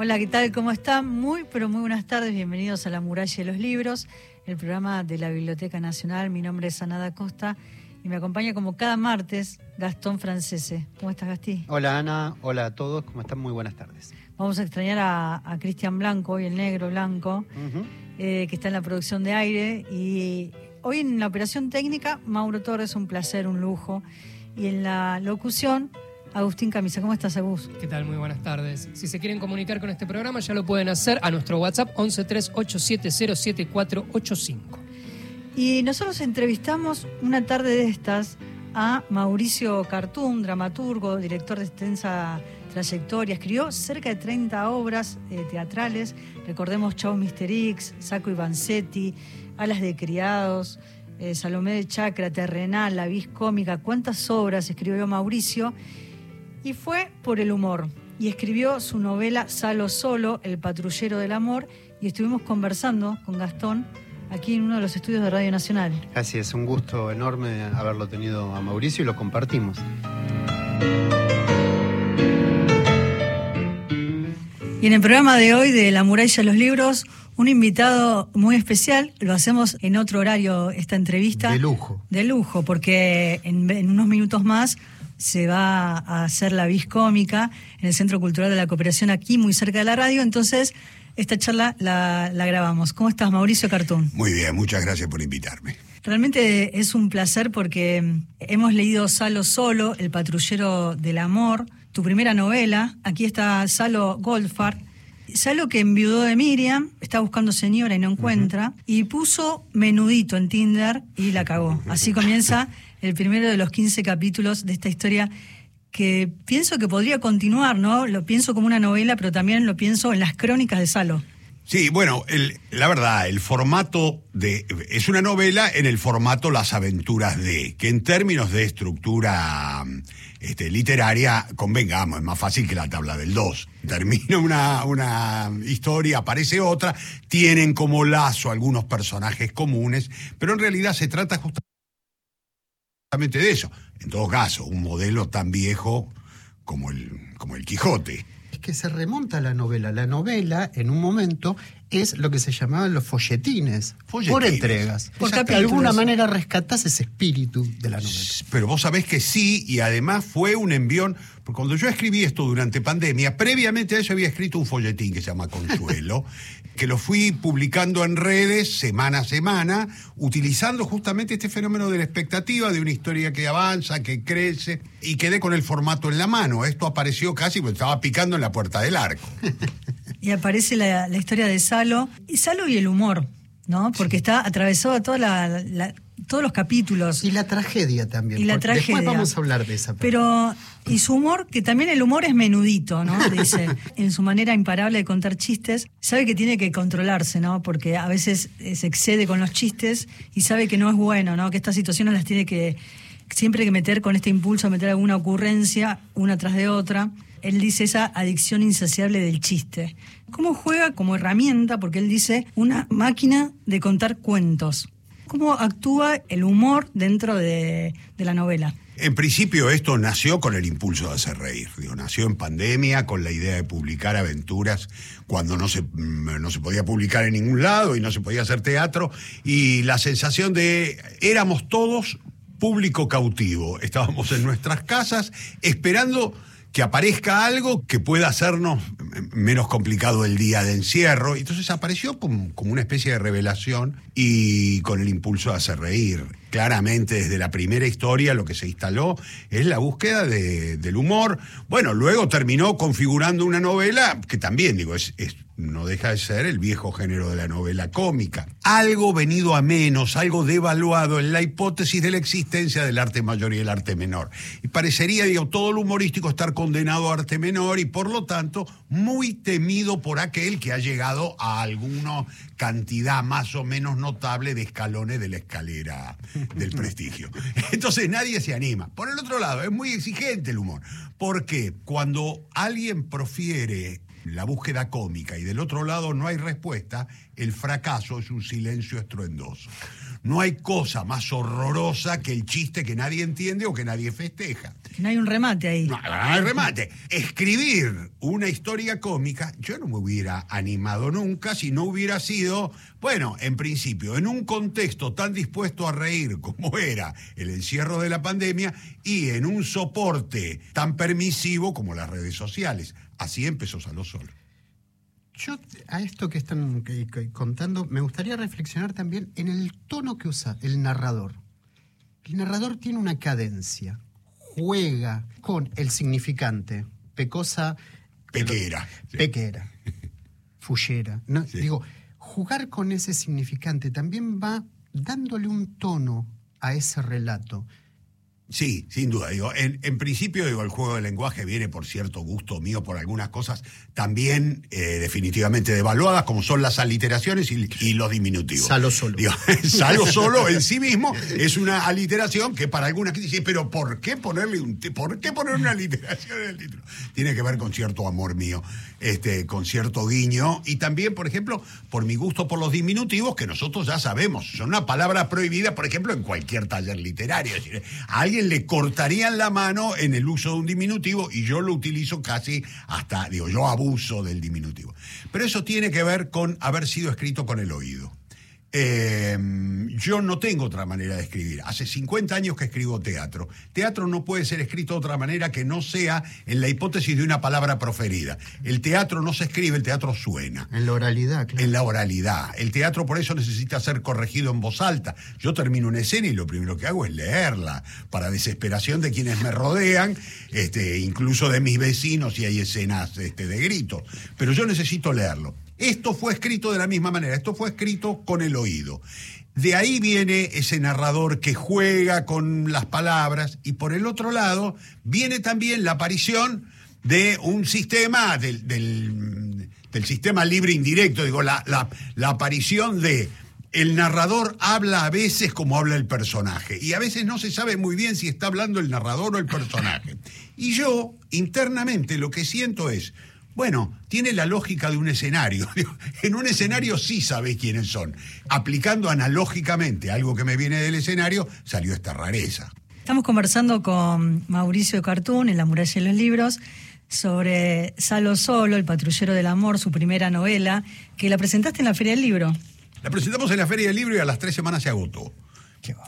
Hola, ¿qué tal? ¿Cómo están? Muy, pero muy buenas tardes. Bienvenidos a La Muralla de los Libros, el programa de la Biblioteca Nacional. Mi nombre es Anada Costa y me acompaña como cada martes Gastón Francese. ¿Cómo estás, Gastí? Hola, Ana. Hola a todos. ¿Cómo están? Muy buenas tardes. Vamos a extrañar a, Cristian Blanco, hoy el negro Blanco, eh, que está en la producción de aire. Y hoy en la operación técnica, Mauro Torres, un placer, un lujo. Y en la locución, Agustín Camisa. ¿Cómo estás, Agus? ¿Qué tal? Muy buenas tardes. Si se quieren comunicar con este programa, ya lo pueden hacer a nuestro WhatsApp 1138707485. Y nosotros entrevistamos una tarde de estas a Mauricio Cartún, dramaturgo, director de extensa trayectoria. Escribió cerca de 30 obras eh, teatrales. Recordemos Chau Mister X, Saco y Vanzetti, Alas de Criados, eh, Salomé de Chacra, Terrenal, La Vis Cómica. ¿Cuántas obras escribió Mauricio? Y fue por el humor. Y escribió su novela Salo Solo, El Patrullero del Amor. Y estuvimos conversando con Gastón aquí en uno de los estudios de Radio Nacional. Así es, un gusto enorme haberlo tenido a Mauricio y lo compartimos. Y en el programa de hoy de La muralla de los libros, un invitado muy especial. Lo hacemos en otro horario esta entrevista. De lujo. De lujo, porque en, en unos minutos más se va a hacer la vis cómica en el Centro Cultural de la Cooperación aquí, muy cerca de la radio. Entonces, esta charla la, grabamos. ¿Cómo estás, Mauricio Cartún? Muy bien, muchas gracias por invitarme. Realmente es un placer porque hemos leído Salo Solo, El patrullero del amor, tu primera novela. Aquí está Salo Goldfarb. Salo que enviudó de Miriam, está buscando señora y no encuentra, y puso menudito en Tinder y la cagó. Así comienza el primero de los 15 capítulos de esta historia que pienso que podría continuar, ¿no? Lo pienso como una novela, pero también lo pienso en las crónicas de Salo. Sí, bueno, la verdad, el formato de. Es una novela en el formato Las aventuras de, que en términos de estructura este, literaria, convengamos, es más fácil que la tabla del 2. Termina una, una historia, aparece otra, tienen como lazo algunos personajes comunes, pero en realidad se trata justamente de eso. En todo caso, un modelo tan viejo como el, como el Quijote. Es que se remonta a la novela. La novela, en un momento, es lo que se llamaban los folletines, por entregas. Porque de alguna manera rescatás ese espíritu de la novela. Pero vos sabés que sí, y además fue un envión, porque cuando yo escribí esto durante pandemia, previamente a eso había escrito un folletín que se llama Consuelo, que lo fui publicando en redes semana a semana, utilizando justamente este fenómeno de la expectativa de una historia que avanza, que crece, y quedé con el formato en la mano. Esto apareció casi porque estaba picando en la puerta del arco. y aparece la, historia de Salo, y Salo y el humor, ¿no? Porque está atravesado toda la, todos los capítulos. Y la tragedia también. Y la tragedia. Después vamos a hablar de esa. Pero, y su humor, que también el humor es menudito, ¿no? Dice, en su manera imparable de contar chistes, sabe que tiene que controlarse, ¿no? Porque a veces se excede con los chistes y sabe que no es bueno, ¿no? Que estas situaciones las tiene que siempre que meter con este impulso, meter alguna ocurrencia una tras de otra él dice esa adicción insaciable del chiste. ¿Cómo juega como herramienta? Porque él dice una máquina de contar cuentos. ¿Cómo actúa el humor dentro de, la novela? En principio esto nació con el impulso de hacer reír. nació en pandemia con la idea de publicar aventuras cuando no se, mm, no se podía publicar en ningún lado y no se podía hacer teatro. Y la sensación de éramos todos público cautivo. Estábamos en nuestras casas esperando que aparezca algo que pueda hacernos menos complicado el día de encierro. Entonces apareció como, una especie de revelación y con el impulso de hacer reír. Claramente desde la primera historia lo que se instaló es la búsqueda del humor. Bueno, luego terminó configurando una novela que también, digo, es no deja de ser el viejo género de la novela cómica. Algo venido a menos, algo devaluado en la hipótesis de la existencia del arte mayor y el arte menor. Y parecería, digo, todo lo humorístico estar condenado a arte menor y por lo tanto muy temido por aquel que ha llegado a alguna cantidad más o menos notable de escalones de la escalera del prestigio. Entonces nadie se anima. Por el otro lado, es muy exigente el humor, porque cuando alguien profiere la búsqueda cómica y del otro lado no hay respuesta, el fracaso es un silencio estruendoso. No hay cosa más horrorosa que el chiste que nadie entiende o que nadie festeja. No hay un remate ahí. No, no hay remate. Escribir una historia cómica, yo no me hubiera animado nunca si no hubiera sido, bueno, en principio, en un contexto tan dispuesto a reír como era el encierro de la pandemia y en un soporte tan permisivo como las redes sociales. Así empezó Salo Solo. Yo a esto que están contando me gustaría reflexionar también en el tono que usa el narrador. El narrador tiene una cadencia, juega con el significante, pecosa... Pequera. Pequera, fullera. No, Digo, jugar con ese significante también va dándole un tono a ese relato. Sí, sin duda. Digo, en, principio, digo, el juego de lenguaje viene por cierto gusto mío por algunas cosas también eh, definitivamente devaluadas, como son las aliteraciones y, los diminutivos. Salo solo. salo solo en sí mismo es una aliteración que para algunas dicen, pero ¿por qué ponerle un por qué poner una aliteración en el título? Tiene que ver con cierto amor mío, este, con cierto guiño, y también, por ejemplo, por mi gusto por los diminutivos, que nosotros ya sabemos, son una palabra prohibida, por ejemplo, en cualquier taller literario. Es decir, alguien le cortarían la mano en el uso de un diminutivo y yo lo utilizo casi hasta, digo, yo abuso del diminutivo. Pero eso tiene que ver con haber sido escrito con el oído. Em, yo no tengo otra manera de escribir. Hace 50 años que escribo teatro. Teatro no puede ser escrito de otra manera que no sea en la hipótesis de una palabra proferida. El teatro no se escribe, el teatro suena. En la oralidad, claro. En la oralidad. El teatro por eso necesita ser corregido en voz alta. Yo termino una escena y lo primero que hago es leerla, para desesperación de quienes me rodean, este, incluso de mis vecinos si hay escenas este, de gritos. Pero yo necesito leerlo. Esto fue escrito de la misma manera, esto fue escrito con el oído. De ahí viene ese narrador que juega con las palabras y por el otro lado viene también la aparición de un sistema, del, sistema libre indirecto, digo, la, la aparición de el narrador habla a veces como habla el personaje y a veces no se sabe muy bien si está hablando el narrador o el personaje. Y yo internamente lo que siento es, bueno, tiene la lógica de un escenario. En un escenario sí sabés quiénes son. Aplicando analógicamente algo que me viene del escenario, salió esta rareza. Estamos conversando con Mauricio Cartún en La muralla de los libros sobre Salo Solo, el patrullero del amor, su primera novela, que la presentaste en la Feria del Libro. La presentamos en la Feria del Libro y a las tres semanas se agotó.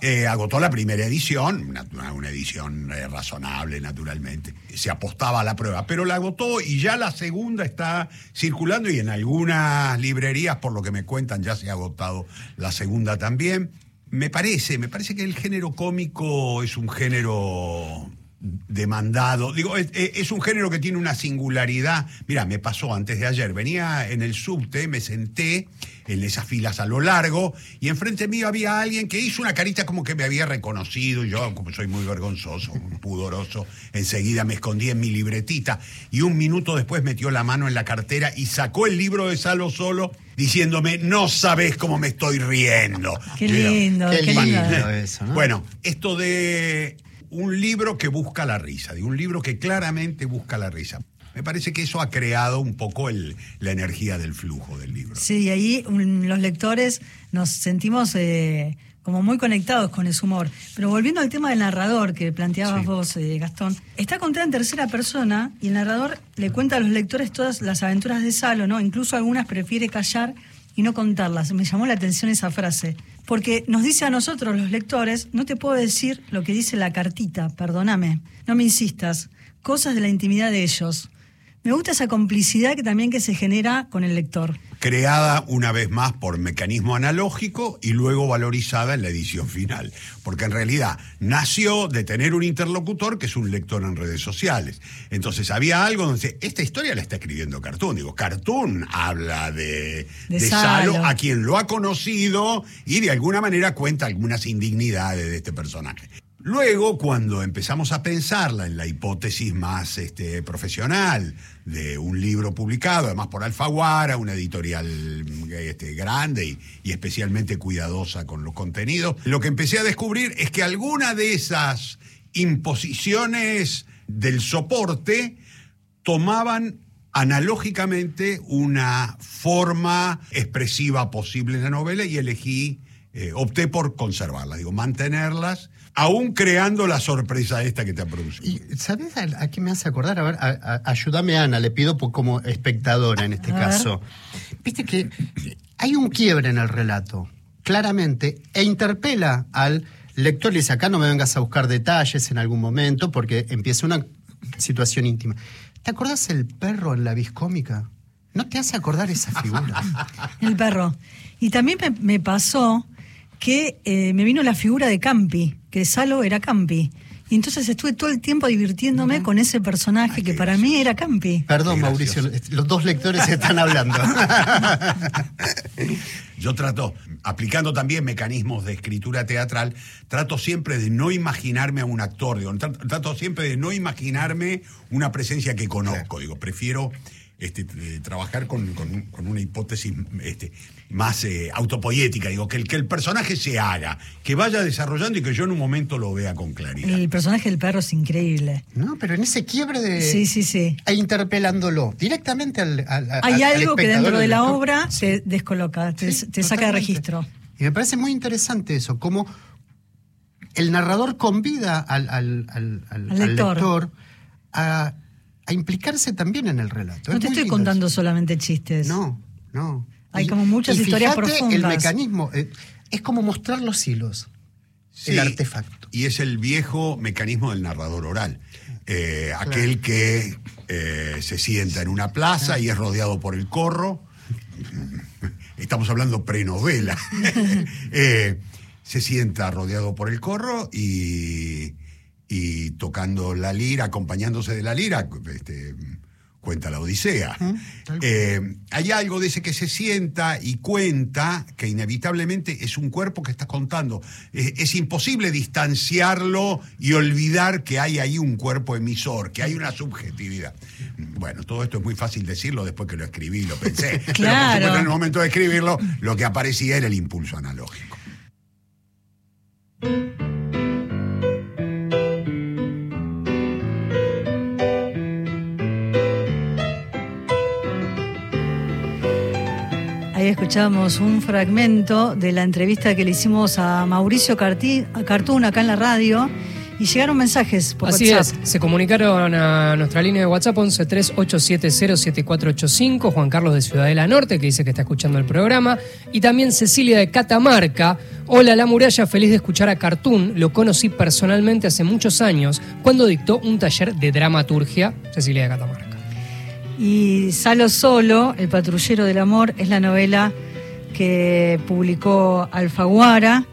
Eh, agotó la primera edición, una, edición eh, razonable, naturalmente. Se apostaba a la prueba, pero la agotó y ya la segunda está circulando y en algunas librerías, por lo que me cuentan, ya se ha agotado la segunda también. Me parece, me parece que el género cómico es un género demandado. Digo, es, un género que tiene una singularidad. Mira, me pasó antes de ayer. Venía en el subte, me senté en esas filas a lo largo y enfrente mío había alguien que hizo una carita como que me había reconocido. Y yo, como soy muy vergonzoso, pudoroso, enseguida me escondí en mi libretita y un minuto después metió la mano en la cartera y sacó el libro de Salo Solo diciéndome, no sabes cómo me estoy riendo. Qué lindo, qué, lindo. eso. Bueno, esto de un libro que busca la risa, de un libro que claramente busca la risa. Me parece que eso ha creado un poco la energía del flujo del libro. Sí, y ahí los lectores nos sentimos eh, como muy conectados con ese humor. Pero volviendo al tema del narrador que planteabas vos, eh, Gastón, está contada en tercera persona y el narrador le cuenta a los lectores todas las aventuras de Salo, ¿no? Incluso algunas prefiere callar y no contarlas. Me llamó la atención esa frase porque nos dice a nosotros los lectores, no te puedo decir lo que dice la cartita, perdóname, no me insistas, cosas de la intimidad de ellos. Me gusta esa complicidad que también que se genera con el lector. Creada una vez más por mecanismo analógico y luego valorizada en la edición final. Porque en realidad nació de tener un interlocutor que es un lector en redes sociales. Entonces había algo donde esta historia la está escribiendo Cartoon. Digo, Cartoon habla de, de, Salo, a quien lo ha conocido y de alguna manera cuenta algunas indignidades de este personaje. Luego, cuando empezamos a pensarla en la hipótesis más este, profesional de un libro publicado, además por Alfaguara, una editorial este, grande y, especialmente cuidadosa con los contenidos, lo que empecé a descubrir es que alguna de esas imposiciones del soporte tomaban analógicamente una forma expresiva posible en la novela y elegí eh, opté por conservarlas, digo, mantenerlas, aún creando la sorpresa esta que te ha producido. Y ¿sabes a, a qué me hace acordar? A ver, a- a- ayúdame Ana, le pido por- como espectadora en este caso. Viste que hay un quiebre en el relato, claramente, e interpela al lector, le dice, acá no me vengas a buscar detalles en algún momento, porque empieza una situación íntima. ¿Te acordás el perro en la viscómica? ¿No te hace acordar esa figura? El perro. Y también me, me pasó que eh, me vino la figura de Campi, que Salo era Campi. Y entonces estuve todo el tiempo divirtiéndome con ese personaje que para mí era Campi. Perdón, Mauricio, los dos lectores están hablando. Yo trato, aplicando también mecanismos de escritura teatral, trato siempre de no imaginarme a un actor, digo, trato, trato siempre de no imaginarme una presencia que conozco, digo, prefiero este, trabajar con, con- con una hipótesis este, más eh, autopoética, digo, que el, que el personaje se haga, que vaya desarrollando y que yo en un momento lo vea con claridad. El personaje del perro es increíble. No, pero en ese quiebre de. Sí, sí, sí. E interpelándolo directamente al. al- al- Hay al algo que dentro de la obra Sí. te descoloca, te, Sí, te saca de registro. Y me parece muy interesante eso, cómo el narrador convida al, al- al- al- Al al lector. lector a, a implicarse también en el relato. No Es te estoy contando eso. solamente chistes. No, no. Hay como muchas y historias profundas. El mecanismo eh, es como mostrar los hilos, Sí, el artefacto. Y es el viejo mecanismo del narrador oral. Eh, Aquel que eh, se sienta en una plaza y es rodeado por el corro. Estamos hablando prenovela. Eh, se sienta rodeado por el corro y, y tocando la lira, acompañándose de la lira, este, cuenta la Odisea. Eh, hay algo de ese que se sienta y cuenta que inevitablemente es un cuerpo que está contando. Es imposible distanciarlo y olvidar que hay ahí un cuerpo emisor, que hay una subjetividad. Bueno, todo esto es muy fácil decirlo después que lo escribí, lo pensé. Pero por Claro. supuesto, en el momento de escribirlo, lo que aparecía era el impulso analógico. Escuchamos un fragmento de la entrevista que le hicimos a Mauricio Carti- a Cartún acá en la radio y llegaron mensajes por Así WhatsApp. es, se comunicaron a nuestra línea de WhatsApp 11 38707485, Juan Carlos de Ciudadela Norte, que dice que está escuchando el programa, y también Cecilia de Catamarca. Hola, La Muralla, feliz de escuchar a Cartoon. Lo conocí personalmente hace muchos años cuando dictó un taller de dramaturgia, Cecilia de Catamarca. Y Salo Solo, El patrullero del amor, es la novela que publicó Alfaguara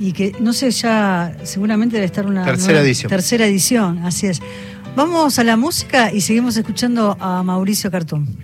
y que, no sé, ya seguramente debe estar una Tercera nueva- edición. Tercera edición, así es. Vamos a la música y seguimos escuchando a Mauricio Cartún.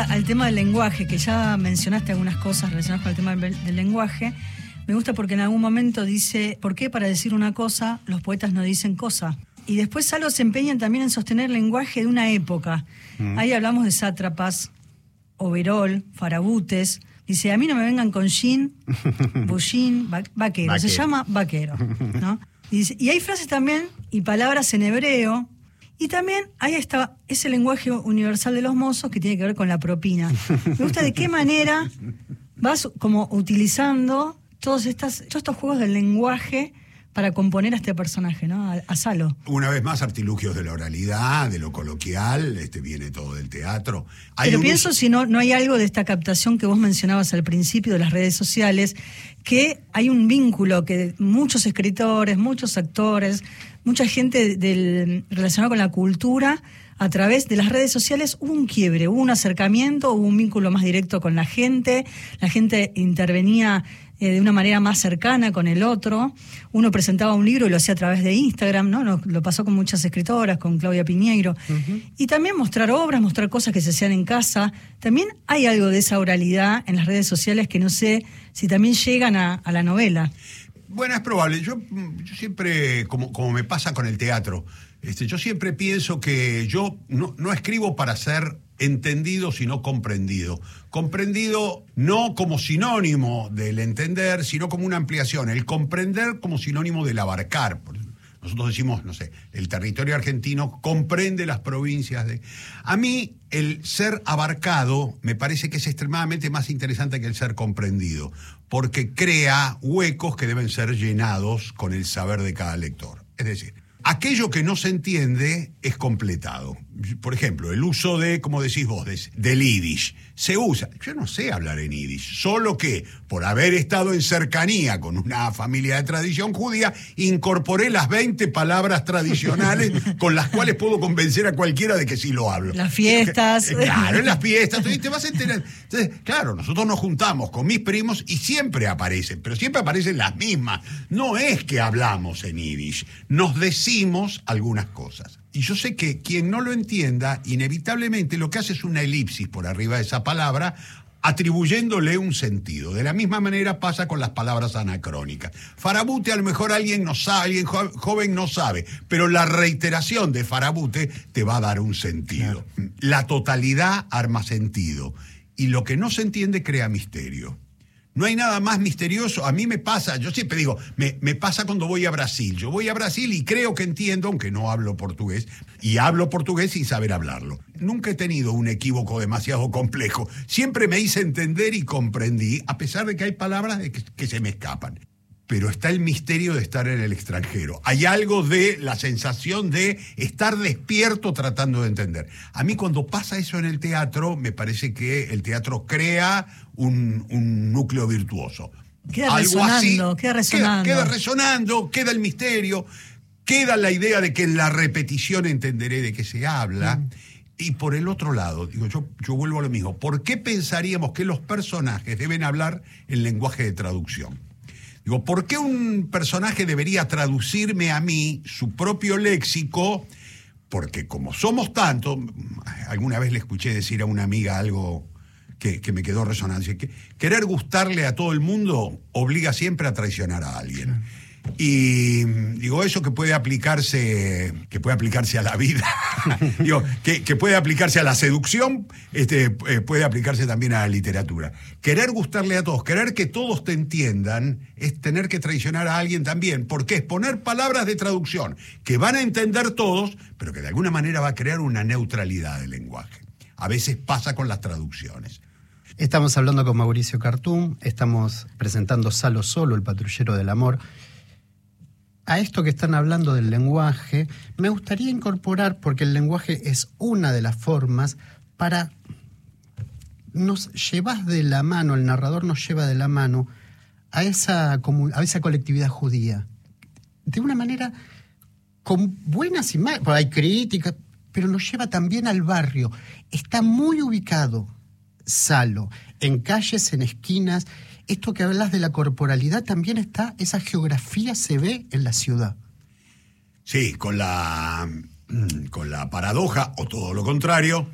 A- al tema del lenguaje, que ya mencionaste algunas cosas relacionadas con el tema del, del lenguaje. Me gusta porque en algún momento dice, ¿por qué para decir una cosa los poetas no dicen cosa? Y después algo se empeñan también en sostener el lenguaje de una época. Ahí hablamos de sátrapas, overol, farabutes. Dice, a mí no me vengan con jean, bullín, va- vaquero. Se llama vaquero. ¿no? Y, dice- y hay frases también y palabras en hebreo. Y también ahí está ese lenguaje universal de los mozos que tiene que ver con la propina. Me gusta de qué manera vas como utilizando todos, estas, todos estos juegos del lenguaje para componer a este personaje, ¿no? A, a Salo. Una vez más, artilugios de la oralidad, de lo coloquial, este viene todo del teatro. Hay Pero un pienso si no, no hay algo de esta captación que vos mencionabas al principio de las redes sociales, que hay un vínculo que muchos escritores, muchos actores, mucha gente del, relacionada con la cultura a través de las redes sociales hubo un quiebre, hubo un acercamiento, hubo un vínculo más directo con la gente, la gente intervenía eh, de una manera más cercana con el otro. Uno presentaba un libro y lo hacía a través de Instagram, ¿no? Lo, pasó con muchas escritoras, con Claudia Piñeiro. Y también mostrar obras, mostrar cosas que se hacían en casa. También hay algo de esa oralidad en las redes sociales que no sé si también llegan a, la novela. Bueno, es probable. Yo, yo siempre, como, como me pasa con el teatro, este, yo siempre pienso que yo no, no escribo para ser entendido sino comprendido. Comprendido no como sinónimo del entender, sino como una ampliación. El comprender como sinónimo del abarcar. Nosotros decimos, no sé, el territorio argentino comprende las provincias de... A mí el ser abarcado me parece que es extremadamente más interesante que el ser comprendido, porque crea huecos que deben ser llenados con el saber de cada lector. Es decir, aquello que no se entiende es completado. Por ejemplo, el uso de, como decís vos, del yiddish. Se usa. Yo no sé hablar en yiddish, solo que por haber estado en cercanía con una familia de tradición judía, incorporé las 20 palabras tradicionales con las cuales puedo convencer a cualquiera de que sí lo hablo. Las fiestas. claro, en las fiestas. Te vas a enterar. Entonces, claro, nosotros nos juntamos con mis primos y siempre aparecen, pero siempre aparecen las mismas. No es que hablamos en yiddish, nos decimos algunas cosas. Y yo sé que quien no lo entienda, inevitablemente lo que hace es una elipsis por arriba de esa palabra, atribuyéndole un sentido. De la misma manera pasa con las palabras anacrónicas. Farabute a lo mejor alguien no sabe, alguien joven no sabe, pero la reiteración de Farabute te va a dar un sentido. La totalidad arma sentido y lo que no se entiende crea misterio. No hay nada más misterioso. A mí me pasa, yo siempre digo, me, me, pasa cuando voy a Brasil. Yo voy a Brasil y creo que entiendo, aunque no hablo portugués, y hablo portugués sin saber hablarlo. Nunca he tenido un equívoco demasiado complejo. Siempre me hice entender y comprendí, a pesar de que hay palabras que se me escapan pero está el misterio de estar en el extranjero. Hay algo de la sensación de estar despierto tratando de entender. A mí cuando pasa eso en el teatro, me parece que el teatro crea un, núcleo virtuoso. Queda resonando, queda resonando. Queda, resonando, queda el misterio, queda la idea de que en la repetición entenderé de qué se habla. Mm. Y por el otro lado, digo, yo, yo vuelvo a lo mismo, ¿por qué pensaríamos que los personajes deben hablar en lenguaje de traducción? Digo, ¿por qué un personaje debería traducirme a mí su propio léxico? Porque como somos tantos, alguna vez le escuché decir a una amiga algo que, me quedó resonancia, que querer gustarle a todo el mundo obliga siempre a traicionar a alguien. Y digo, eso que puede aplicarse, que puede aplicarse a la vida, que, puede aplicarse a la seducción, este, eh, puede aplicarse también a la literatura. Querer gustarle a todos, querer que todos te entiendan, es tener que traicionar a alguien también, porque es poner palabras de traducción que van a entender todos, pero que de alguna manera va a crear una neutralidad del lenguaje. A veces pasa con las traducciones. Estamos hablando con Mauricio Cartum, estamos presentando Salo Solo, el patrullero del amor a esto que están hablando del lenguaje, me gustaría incorporar, porque el lenguaje es una de las formas para... Nos llevas de la mano, el narrador nos lleva de la mano a esa, a esa colectividad judía. De una manera con buenas malas, hay críticas, pero nos lleva también al barrio. Está muy ubicado, Salo, en calles, en esquinas, esto que hablas de la corporalidad también está, esa geografía se ve en la ciudad. Sí, con la, mm, con la paradoja, o todo lo contrario,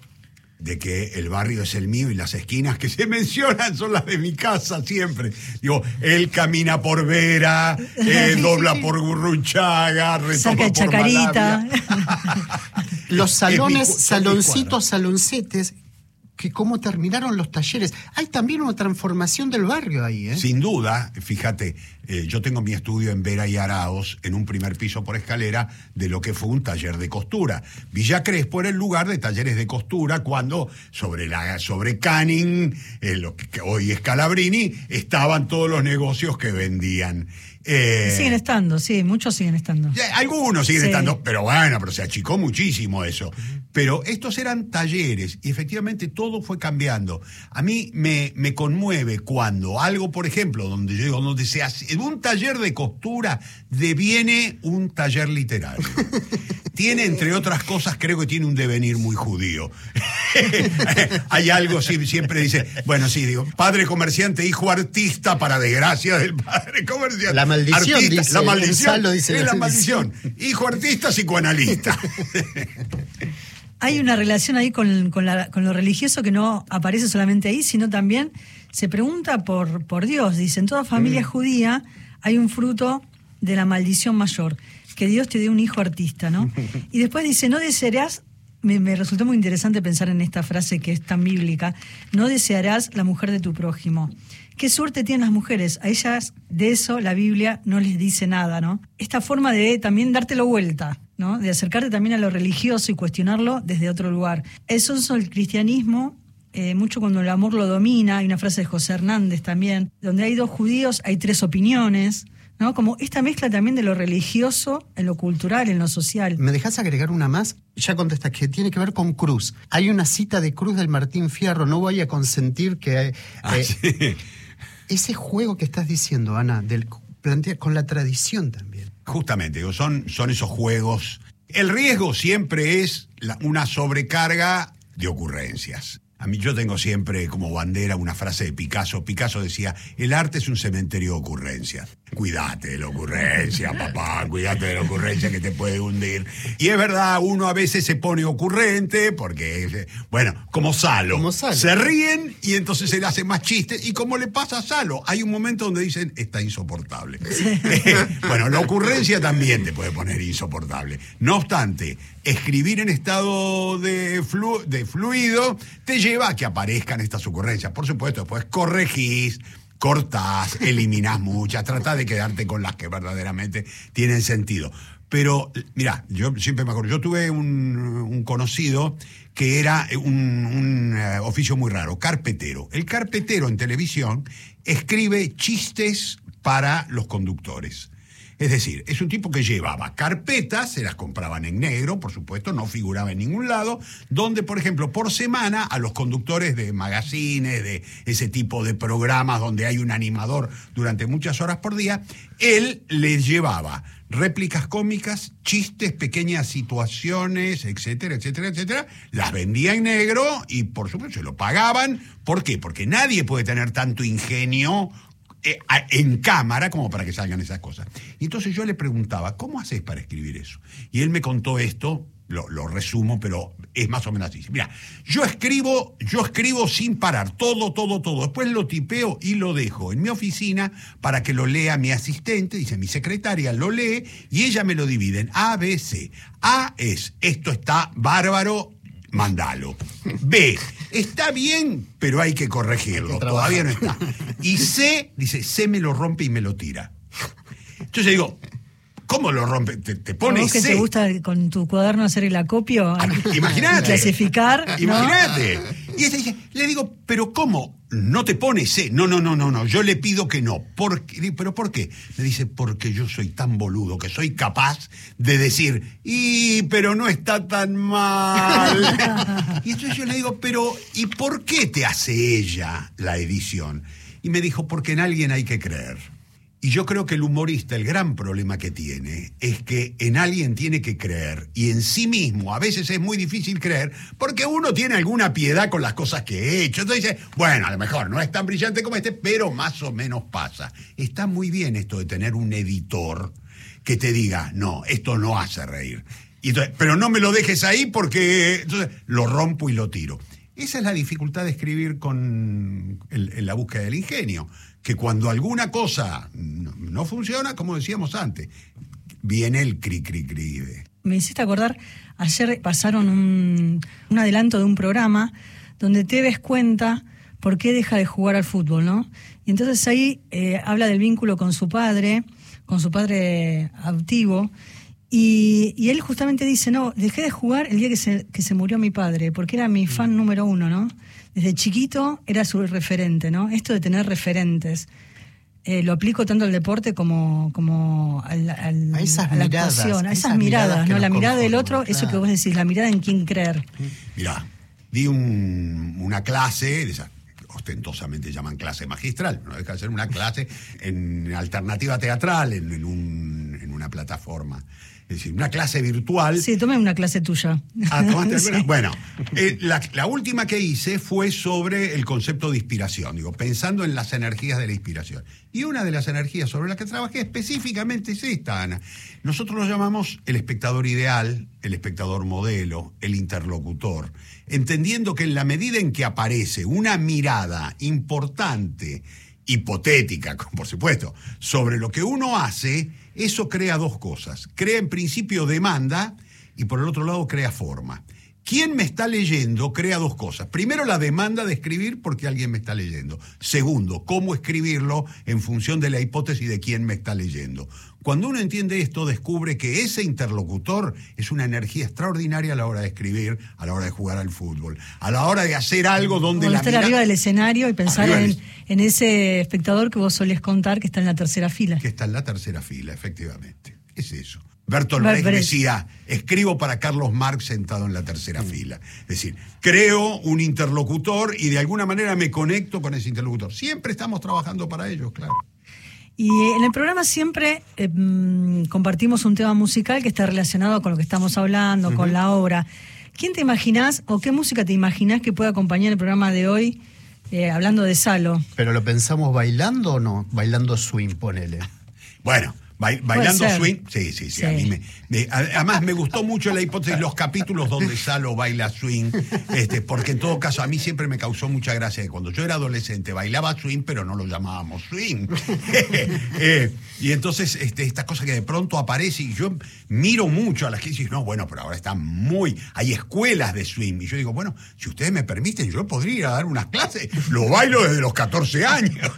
de que el barrio es el mío y las esquinas que se mencionan son las de mi casa siempre. Digo, él camina por Vera, él dobla por Gurruchaga, retoma por Chacarita. Los salones, saloncitos, saloncetes que cómo terminaron los talleres. Hay también una transformación del barrio ahí, ¿eh? Sin duda, fíjate, eh, yo tengo mi estudio en Vera y Araos, en un primer piso por escalera, de lo que fue un taller de costura. Villa Crespo era el lugar de talleres de costura cuando sobre, la, sobre Canning, eh, lo que hoy es Calabrini, estaban todos los negocios que vendían. Eh, siguen estando, sí, muchos siguen estando. Algunos siguen Sí. estando, pero bueno, pero se achicó muchísimo eso. Pero estos eran talleres y efectivamente todo fue cambiando. A mí me, me conmueve cuando algo, por ejemplo, donde yo digo, donde se hace, un taller de costura deviene un taller literario. tiene, entre otras cosas, creo que tiene un devenir muy judío. Hay algo, sí, siempre dice, bueno, sí, digo, padre comerciante, hijo artista, para desgracia del padre comerciante. La maldición, Artista, dice, la maldición. Dice es la maldición. Hijo artista, psicoanalista. Hay una relación ahí con, con la- con lo religioso que no aparece solamente ahí, sino también se pregunta por, por Dios. Dice, en toda familia judía hay un fruto de la maldición mayor, que Dios te dé un hijo artista, ¿no? Y después dice, no desearás, me, me resultó muy interesante pensar en esta frase que es tan bíblica, no desearás la mujer de tu prójimo. Qué suerte tienen las mujeres, a ellas de eso la Biblia no les dice nada, ¿no? Esta forma de también dártelo vuelta, ¿no? De acercarte también a lo religioso y cuestionarlo desde otro lugar. Eso es el cristianismo, eh, mucho cuando el amor lo domina, hay una frase de José Hernández también, donde hay dos judíos, hay tres opiniones, ¿no? Como esta mezcla también de lo religioso en lo cultural, en lo social. ¿Me dejas agregar una más? Ya contestas que tiene que ver con Cruz. Hay una cita de Cruz del Martín Fierro, no voy a consentir que... eh, Ah, eh, sí. Ese juego que estás diciendo, Ana, del, plantea, con la tradición también. Justamente, digo, son, son esos juegos. El riesgo siempre es la- una sobrecarga de ocurrencias. A mí yo tengo siempre como bandera una frase de Picasso. Picasso decía, el arte es un cementerio de ocurrencias. Cuídate de la ocurrencia, papá, cuídate de la ocurrencia que te puede hundir. Y es verdad, uno a veces se pone ocurrente porque, bueno, como Salo. Como Salo. Se ríen y entonces se le hacen más chistes. Y como le pasa a Salo, hay un momento donde dicen, está insoportable. bueno, la ocurrencia también te puede poner insoportable. No obstante, escribir en estado de, flu- de fluido te lleva a que aparezcan estas ocurrencias. Por supuesto, después corregís, cortás, eliminás muchas, tratás de quedarte con las que verdaderamente tienen sentido. Pero, mira, yo siempre me acuerdo, yo tuve un, conocido que era un, un, eh, oficio muy raro, carpetero. El carpetero en televisión escribe chistes para los conductores. Es decir, es un tipo que llevaba carpetas, se las compraban en negro, por supuesto, no figuraba en ningún lado, donde, por ejemplo, por semana a los conductores de magazines, de ese tipo de programas donde hay un animador durante muchas horas por día, él les llevaba réplicas cómicas, chistes, pequeñas situaciones, etcétera, etcétera, etcétera, las vendía en negro y, por supuesto, se lo pagaban. ¿Por qué? Porque nadie puede tener tanto ingenio en cámara como para que salgan esas cosas. Y entonces yo le preguntaba, ¿cómo haces para escribir eso? Y él me contó esto, lo, lo resumo, pero es más o menos así. Mira, yo escribo, yo escribo sin parar, todo, todo, todo. Después lo tipeo y lo dejo en mi oficina para que lo lea mi asistente, dice mi secretaria, lo lee y ella me lo divide en A, B, C. A es, esto está bárbaro, mandalo. B, está bien, pero hay que corregirlo. Todavía no está. Y C, dice, C me lo rompe y me lo tira. Entonces digo, ¿cómo lo rompe? Te, te ¿A pone vos que C. te gusta con tu cuaderno hacer el acopio? Ah, Imagínate. Clasificar. ¿no? Y ese dice, le digo, pero ¿cómo? No te pone C. No, no, no, no, no. Yo le pido que no. ¿Por qué? Digo, ¿Pero por qué? Me dice, porque yo soy tan boludo que soy capaz de decir, y pero no está tan mal. y entonces yo le digo, pero ¿y por qué te hace ella la edición? Y me dijo, porque en alguien hay que creer. Y yo creo que el humorista, el gran problema que tiene, es que en alguien tiene que creer y en sí mismo a veces es muy difícil creer porque uno tiene alguna piedad con las cosas que he hecho. Entonces dice, bueno, a lo mejor no es tan brillante como este, pero más o menos pasa. Está muy bien esto de tener un editor que te diga, no, esto no hace reír. Pero no me lo dejes ahí porque entonces lo rompo y lo tiro. Esa es la dificultad de escribir con el- en la búsqueda del ingenio, que cuando alguna cosa no, no funciona, como decíamos antes, viene el cri cri cri. Me hiciste acordar, ayer pasaron un, un adelanto de un programa donde te ves cuenta por qué deja de jugar al fútbol, ¿no? Y entonces ahí eh, habla del vínculo con su padre, con su padre adoptivo, y, y él justamente dice, no, dejé de jugar el día que se, que se murió mi padre, porque era mi fan número uno, ¿no? Desde chiquito era su referente, ¿no? Esto de tener referentes. eh, lo aplico tanto al deporte como, como al, al- A esas la miradas, actuación, a esas, esas miradas ¿no? La mirada del otro, eso que vos decís, la mirada en quién creer. Mirá, di un- una clase, de ostentosamente llaman clase magistral, no deja de ser una clase en alternativa teatral, en, en un- en una plataforma. Es decir, una clase virtual. Sí, tomé una clase tuya. Ah, ¿tomaste? Sí. Bueno, eh, la, la última que hice fue sobre el concepto de inspiración, digo, pensando en las energías de la inspiración. Y una de las energías sobre las que trabajé específicamente es esta, Ana. Nosotros lo llamamos el espectador ideal, el espectador modelo, el interlocutor, entendiendo que en la medida en que aparece una mirada importante, hipotética, por supuesto, sobre lo que uno hace, eso crea dos cosas. Crea en principio demanda y por el otro lado crea forma. Quien me está leyendo crea dos cosas. Primero, la demanda de escribir porque alguien me está leyendo. Segundo, cómo escribirlo en función de la hipótesis de quién me está leyendo. Cuando uno entiende esto, descubre que ese interlocutor es una energía extraordinaria a la hora de escribir, a la hora de jugar al fútbol, a la hora de hacer algo donde la estar arriba del escenario y pensar en ese espectador que vos solés contar que está en la tercera fila. que está en la tercera fila, efectivamente. Es eso. Bertolt Bert Brecht Brecht. decía, escribo para Carlos Marx sentado en la tercera fila. Es decir, creo un interlocutor y de alguna manera me conecto con ese interlocutor. Siempre estamos trabajando para ellos, claro. Y en el programa siempre eh, mm, compartimos un tema musical que está relacionado con lo que estamos hablando, con la obra. ¿Quién te imaginás o qué música te imaginás que pueda acompañar el programa de hoy eh, hablando de Salo? ¿Pero lo pensamos bailando o no? Bailando swing, ponele. Bueno, bailando swing, sí, sí, sí, a Sí. mí me, me- a- además me gustó mucho la hipótesis, los capítulos donde Salo baila swing, este, porque en todo caso a mí siempre me causó mucha gracia que cuando yo era adolescente bailaba swing, pero no lo llamábamos swing. Eh, y entonces este, esta cosa que de pronto aparece y yo miro mucho a las que dicen, no, bueno, pero ahora están muy, hay escuelas de swing. Y yo digo, bueno, si ustedes me permiten, yo podría ir a dar unas clases, lo bailo desde los 14 años.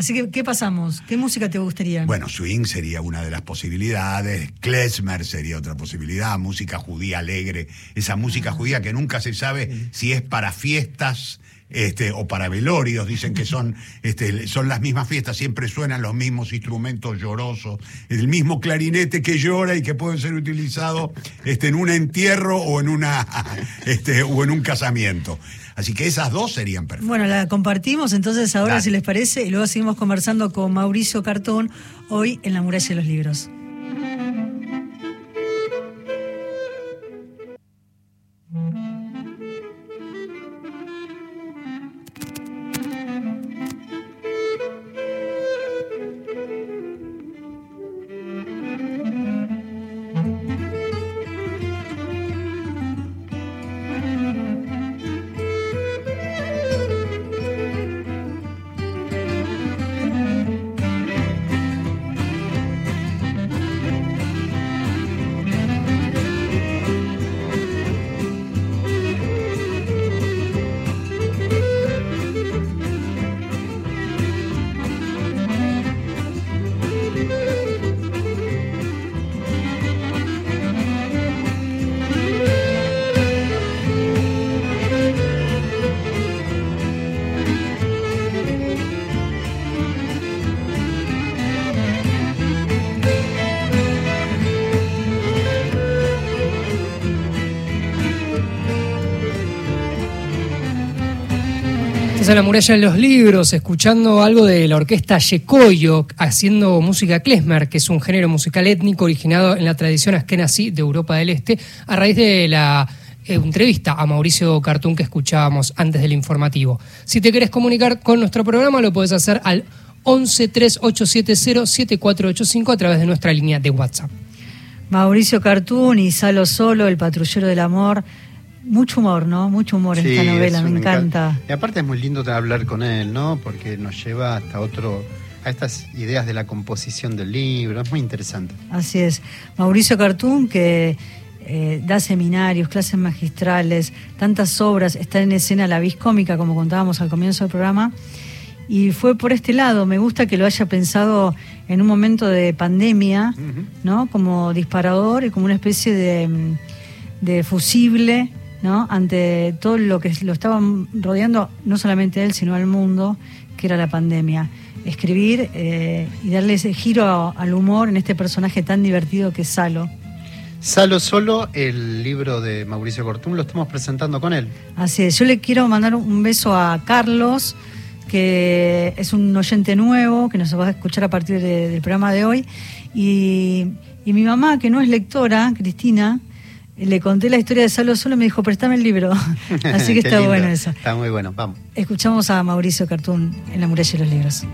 Así que, ¿qué pasamos? ¿Qué música te gustaría? Bueno, swing sería una de las posibilidades, klezmer sería otra posibilidad, música judía alegre, esa música judía que nunca se sabe si es para fiestas este, o para velorios, dicen que son, este, son las mismas fiestas, siempre suenan los mismos instrumentos llorosos, el mismo clarinete que llora y que puede ser utilizado este, en un entierro o en, una, este, o en un casamiento. Así que esas dos serían perfectas. Bueno, la compartimos entonces ahora, Dale. si les parece, y luego seguimos conversando con Mauricio Cartón hoy en La Muralla de los Libros. Estás en la muralla de los libros, escuchando algo de la orquesta Yekoyo, haciendo música klezmer, que es un género musical étnico originado en la tradición askenazí de Europa del Este, a raíz de la eh, entrevista a Mauricio Cartún que escuchábamos antes del informativo. Si te querés comunicar con nuestro programa, lo puedes hacer al 11 3870 7485 a través de nuestra línea de WhatsApp. Mauricio Cartún y Salo Solo, el patrullero del amor. Mucho humor, ¿no? Mucho humor en Sí, esta novela, me encanta. Y aparte es muy lindo hablar con él, ¿no? Porque nos lleva hasta otro, a estas ideas de la composición del libro. Es muy interesante. Así es. Mauricio Cartún, que eh, da seminarios, clases magistrales, tantas obras, está en escena la vis cómica, como contábamos al comienzo del programa. Y fue por este lado, me gusta que lo haya pensado en un momento de pandemia, ¿no? Como disparador y como una especie de, mm, de fusible, ¿no? Ante todo lo que lo estaban rodeando, no solamente a él, sino al mundo, que era la pandemia. Escribir eh, y darle ese giro al humor en este personaje tan divertido que es Salo. Salo Solo, el libro de Mauricio Cortún, lo estamos presentando con él. Así es, yo le quiero mandar un beso a Carlos, que es un oyente nuevo, que nos va a escuchar a partir del programa de hoy, y, y mi mamá, que no es lectora, Cristina, le conté la historia de Salo Solo y me dijo, préstame el libro. Así que está bueno eso. Está muy bueno, vamos. Escuchamos a Mauricio Cartún en La muralla de los libros.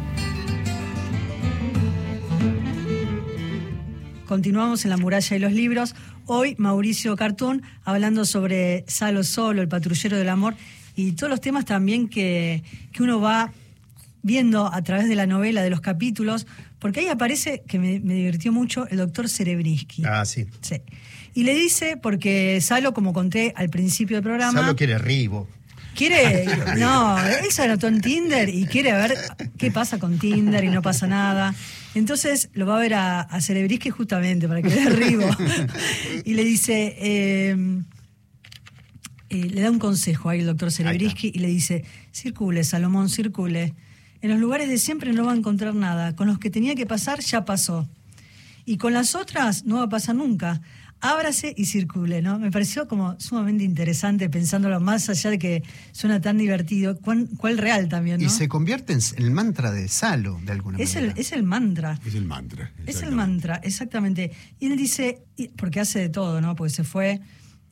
Continuamos en la muralla y los libros. Hoy Mauricio Cartún hablando sobre Salo Solo, el patrullero del amor, y todos los temas también que, que uno va viendo a través de la novela, de los capítulos, porque ahí aparece, que me, divirtió mucho, el doctor Cerebrisky. Ah, sí. Sí. Y le dice, porque Salo, como conté al principio del programa... Salo quiere ribo. Quiere, no, él se anotó en Tinder y quiere ver qué pasa con Tinder y no pasa nada. Entonces lo va a ver a, a justamente para que le derribo. y le dice, em, eh, le da un consejo ahí el doctor Cerebrisky y le dice, circule, Salomón, circule. En los lugares de siempre no va a encontrar nada. Con los que tenía que pasar ya pasó. Y con las otras no va a pasar nunca ábrase y circule, ¿no? Me pareció como sumamente interesante pensándolo más allá de que suena tan divertido, cuál, real también, ¿no? Y se convierte en el mantra de Salo, de alguna es manera. El, es el mantra. Es el mantra. Es el mantra, exactamente. Y él dice, porque hace de todo, ¿no? Porque se fue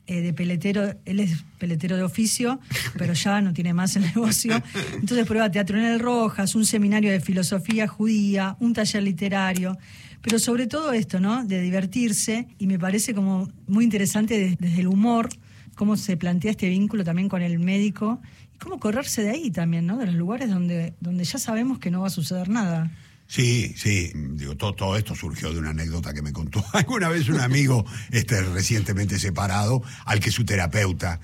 eh, de peletero, él es peletero de oficio, pero ya no tiene más el negocio. Entonces prueba teatro en el Rojas, un seminario de filosofía judía, un taller literario. Pero sobre todo esto, ¿no? De divertirse, y me parece como muy interesante desde el humor, cómo se plantea este vínculo también con el médico, y cómo correrse de ahí también, ¿no? De los lugares donde, donde ya sabemos que no va a suceder nada. Sí, sí, digo, todo, todo, esto surgió de una anécdota que me contó alguna vez un amigo este, recientemente separado, al que su terapeuta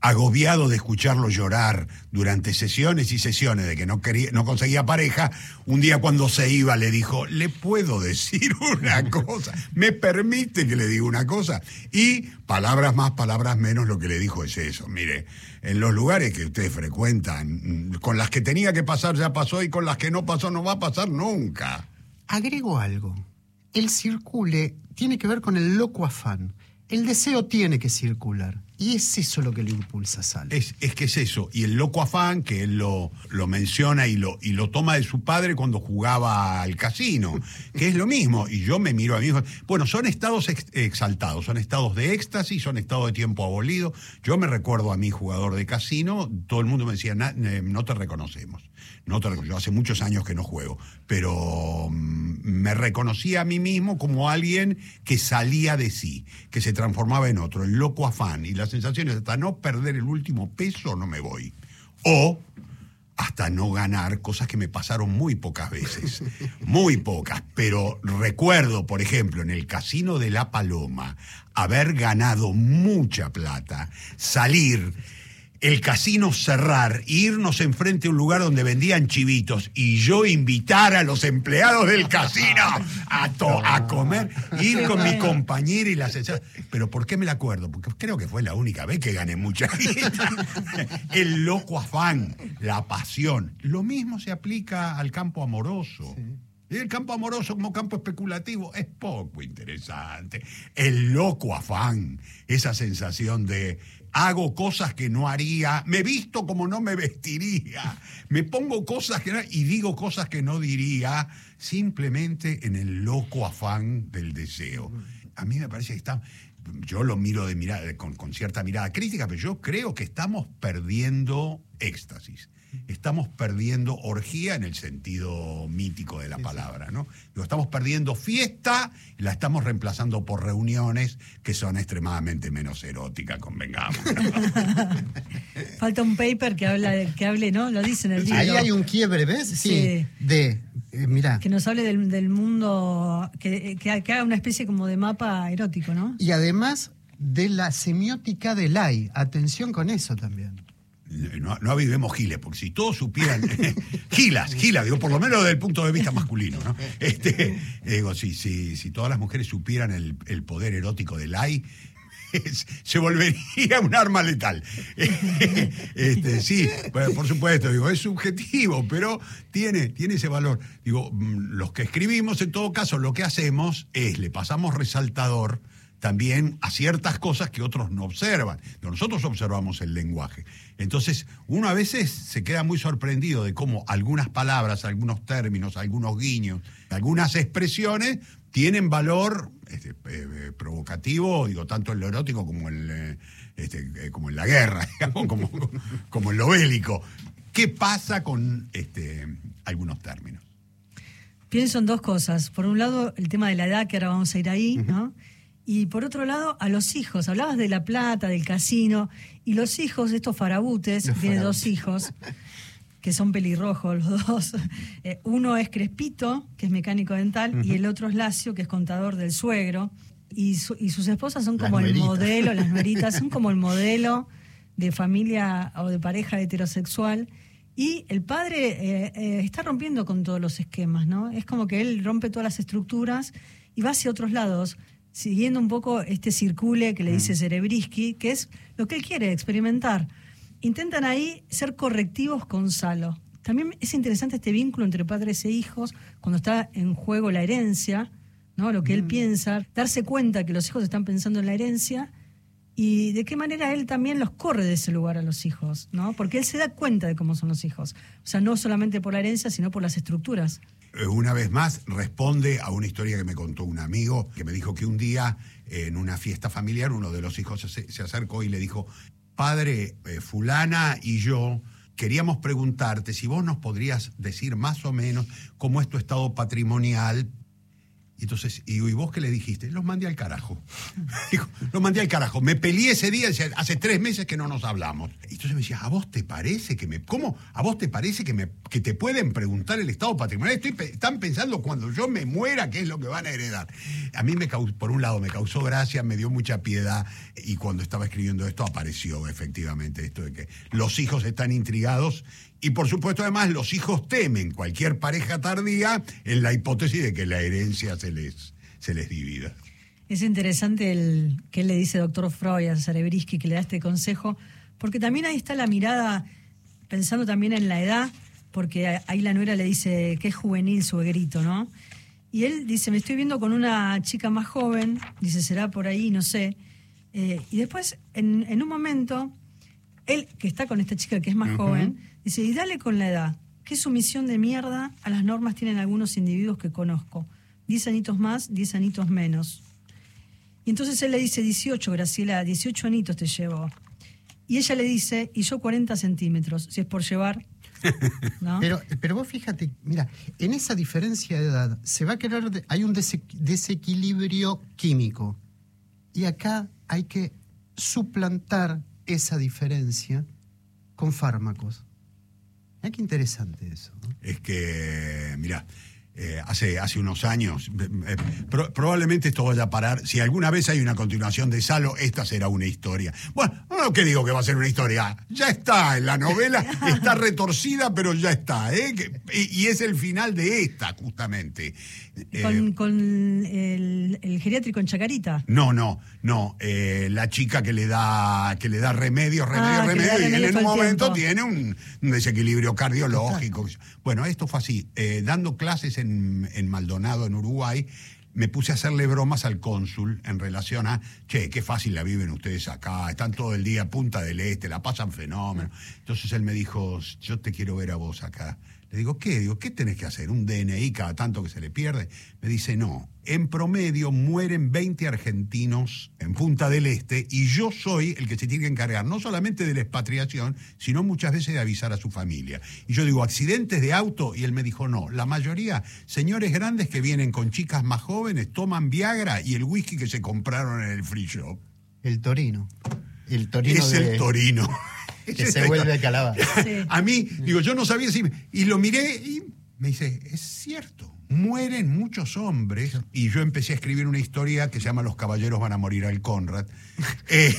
agobiado de escucharlo llorar durante sesiones y sesiones de que no, quería, no conseguía pareja, un día cuando se iba le dijo, ¿le puedo decir una cosa? ¿Me permite que le diga una cosa? Y palabras más, palabras menos, lo que le dijo es eso. Mire, en los lugares que ustedes frecuentan, con las que tenía que pasar ya pasó y con las que no pasó no va a pasar nunca. Agrego algo. El circule tiene que ver con el loco afán. El deseo tiene que circular. Y es eso lo que le impulsa a Sal. Es, es, que es eso. Y el loco afán, que él lo, lo menciona y lo, y lo toma de su padre cuando jugaba al casino, que es lo mismo. Y yo me miro a mi hijo. Bueno, son estados exaltados, son estados de éxtasis, son estados de tiempo abolido. Yo me recuerdo a mi jugador de casino, todo el mundo me decía, eh, no te reconocemos. No te yo hace muchos años que no juego, pero mm, me reconocía a mí mismo como alguien que salía de sí, que se transformaba en otro, el loco afán. Y la sensación es hasta no perder el último peso no me voy. O hasta no ganar, cosas que me pasaron muy pocas veces, muy pocas, pero recuerdo, por ejemplo, en el Casino de La Paloma, haber ganado mucha plata, salir el casino cerrar, irnos enfrente a un lugar donde vendían chivitos y yo invitar a los empleados del casino a, a comer, ir con mi compañera y la Pero ¿por qué me la acuerdo? Porque creo que fue la única vez que gané mucha El loco afán, la pasión. Lo mismo se aplica al campo amoroso. El campo amoroso como campo especulativo es poco interesante. El loco afán, esa sensación de hago cosas que no haría, me visto como no me vestiría, me pongo cosas que no, y digo cosas que no diría, simplemente en el loco afán del deseo. A mí me parece que está, yo lo miro de mirada, con, con cierta mirada crítica, pero yo creo que estamos perdiendo éxtasis estamos perdiendo orgía en el sentido mítico de la palabra, ¿no? estamos perdiendo fiesta y la estamos reemplazando por reuniones que son extremadamente menos eróticas, convengamos. Falta un paper que habla que hable, ¿no? Lo dice en el libro. Ahí hay un quiebre, ¿ves? Sí. De eh, mira. Que nos hable del, mundo, que, que, haga una especie como de mapa erótico, ¿no? Y además de la semiótica del AI. Atención con eso también no, no avivemos giles, porque si todos supieran, gilas, gilas, digo, por lo menos desde el punto de vista masculino, ¿no? Este, digo, si, si, si todas las mujeres supieran el, poder erótico del AI, se volvería un arma letal. Este, sí, por supuesto, digo, es subjetivo, pero tiene, tiene ese valor. Digo, mm, los que escribimos, en todo caso, lo que hacemos es le pasamos resaltador también a ciertas cosas que otros no observan. Nosotros observamos el lenguaje. Entonces, uno a veces se queda muy sorprendido de cómo algunas palabras, algunos términos, algunos guiños, algunas expresiones tienen valor este, eh, eh, provocativo, digo, tanto en lo erótico como en, eh, este, como en la guerra, digamos, como, como en lo bélico. ¿Qué pasa con este, algunos términos? Pienso en dos cosas. Por un lado, el tema de la edad, que ahora vamos a ir ahí, ¿no? Y por otro lado, a los hijos. Hablabas de la plata, del casino, y los hijos, estos farabutes, tiene dos hijos, que son pelirrojos los dos. Eh, uno es Crespito, que es mecánico dental, y el otro es Lacio, que es contador del suegro. Y, sus esposas son como el modelo, las nueritas, son como el modelo de familia o de pareja heterosexual. Y el padre eh, eh, está rompiendo con todos los esquemas, ¿no? Es como que él rompe todas las estructuras y va hacia otros lados siguiendo un poco este circule que le dice Cerebrisky, que es lo que él quiere experimentar. Intentan ahí ser correctivos con Salo. También es interesante este vínculo entre padres e hijos, cuando está en juego la herencia, ¿no? lo que él piensa, darse cuenta que los hijos están pensando en la herencia y de qué manera él también los corre de ese lugar a los hijos, ¿no? porque él se da cuenta de cómo son los hijos. O sea, no solamente por la herencia, sino por las estructuras. Eh, una vez más responde a una historia que me contó un amigo que me dijo que un día en una fiesta familiar uno de los hijos se, acercó y le dijo, padre, eh, fulana y yo queríamos preguntarte si vos nos podrías decir más o menos cómo es tu estado patrimonial entonces, y, ¿y vos qué le dijiste? Los mandé al carajo. Los mandé al carajo. Me peleé ese día, hace tres meses que no nos hablamos. Y entonces me decía, ¿a vos te parece que me. ¿Cómo? ¿A vos te parece que, me, que te pueden preguntar el estado patrimonial? Estoy, están pensando cuando yo me muera qué es lo que van a heredar. A mí, me por un lado, me causó gracia, me dio mucha piedad. Y cuando estaba escribiendo esto, apareció efectivamente esto de que los hijos están intrigados y por supuesto, además, los hijos temen cualquier pareja tardía en la hipótesis de que la herencia se les, se les divida. Es interesante el que le dice doctor Freud a Cerebrisky que le da este consejo, porque también ahí está la mirada, pensando también en la edad, porque ahí la nuera le dice que es juvenil su grito, ¿no? Y él dice, me estoy viendo con una chica más joven, dice, será por ahí, no sé. Eh, y después, en, en, un momento, él, que está con esta chica que es más joven, Dice, y dale con la edad. ¿Qué sumisión de mierda a las normas tienen algunos individuos que conozco? Diez anitos más, diez anitos menos. Y entonces él le dice, 18, Graciela, 18 anitos te llevo. Y ella le dice, y yo 40 centímetros, si es por llevar. Pero, pero vos fíjate, mira, en esa diferencia de edad se va a querer, hay un desequilibrio químico. Y acá hay que suplantar esa diferencia con fármacos. Qué interesante eso. Es que, mira, eh, hace, hace unos años. Eh, probablemente esto vaya a parar. Si alguna vez hay una continuación de Salo, esta será una historia. Bueno, no que digo que va a ser una historia. Ya está en la novela, está retorcida, pero ya está. ¿eh? Y, es el final de esta, justamente. ¿Con, el, geriátrico en Chacarita? No, no, no. la chica que le da que le da remedio, remedio, remedio, y en un momento tiene un, desequilibrio cardiológico. Bueno, esto fue así. dando clases en en, Maldonado, en Uruguay, me puse a hacerle bromas al cónsul en relación a, che, qué fácil la viven ustedes acá, están todo el día punta del este, la pasan fenómeno. Entonces él me dijo, yo te quiero ver a vos acá. Le digo, ¿qué? Digo, ¿qué tenés que hacer? ¿Un DNI cada tanto que se le pierde? Me dice, no. En promedio mueren 20 argentinos en Punta del Este y yo soy el que se tiene que encargar no solamente de la expatriación, sino muchas veces de avisar a su familia. Y yo digo, ¿accidentes de auto? Y él me dijo, no. La mayoría, señores grandes que vienen con chicas más toman Viagra y el whisky que se compraron en el free shop. El Torino. El Torino es el Torino. que se vuelve calabaza. A mí, digo, yo no sabía si. Y lo miré y me dice, es cierto, mueren muchos hombres. Y yo empecé a escribir una historia que se llama Los caballeros van a morir al Conrad. Eh,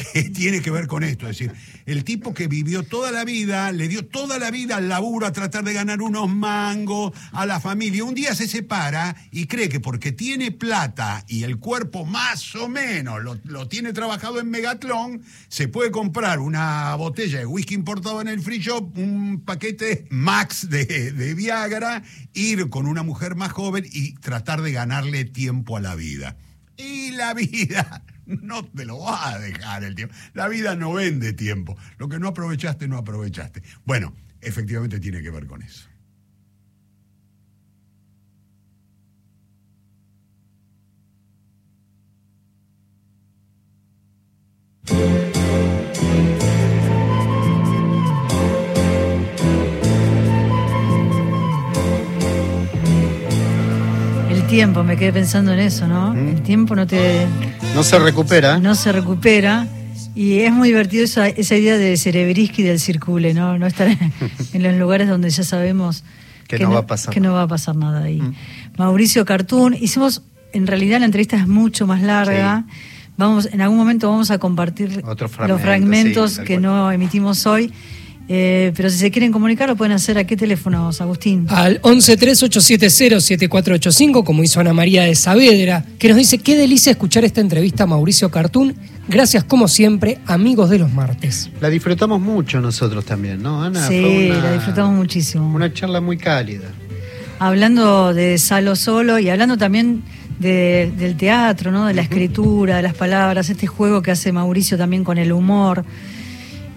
que tiene que ver con esto. Es decir, el tipo que vivió toda la vida, le dio toda la vida al laburo a tratar de ganar unos mangos a la familia. Un día se separa y cree que porque tiene plata y el cuerpo más o menos lo, tiene trabajado en Megatlón, se puede comprar una botella de whisky importado en el free shop, un paquete max de Viagra, ir con una mujer más joven y tratar de ganarle tiempo a la vida. Y la vida no te lo va a dejar el tiempo. La vida no vende tiempo. Lo que no aprovechaste, no aprovechaste. Bueno, efectivamente tiene que ver con eso. Tiempo, me quedé pensando en eso, ¿no? El tiempo no te No se recupera. no se recupera. Y es muy divertido esa, esa idea de Cerebrisky del circule, ¿no? No estar en, en los lugares donde ya sabemos Que no va a pasar que no va a pasar nada ahí. Mauricio Cartoon, hicimos, en realidad la entrevista es mucho más larga. Vamos, en algún momento vamos a compartir Otros los fragmentos, sí, que no emitimos hoy. Eh, pero si se quieren comunicar, lo pueden hacer a qué teléfonos, Agustín. Al 1138707485, como hizo Ana María de Saavedra, que nos dice qué delicia escuchar esta entrevista a Mauricio Cartún. Gracias, como siempre, amigos de los martes. La disfrutamos mucho nosotros también, ¿no, Ana? sí, Fue una- la disfrutamos muchísimo. Una charla muy cálida. hablando de Salo Solo y hablando también de- del teatro, ¿no? de la escritura, de las palabras, este juego que hace Mauricio también con el humor.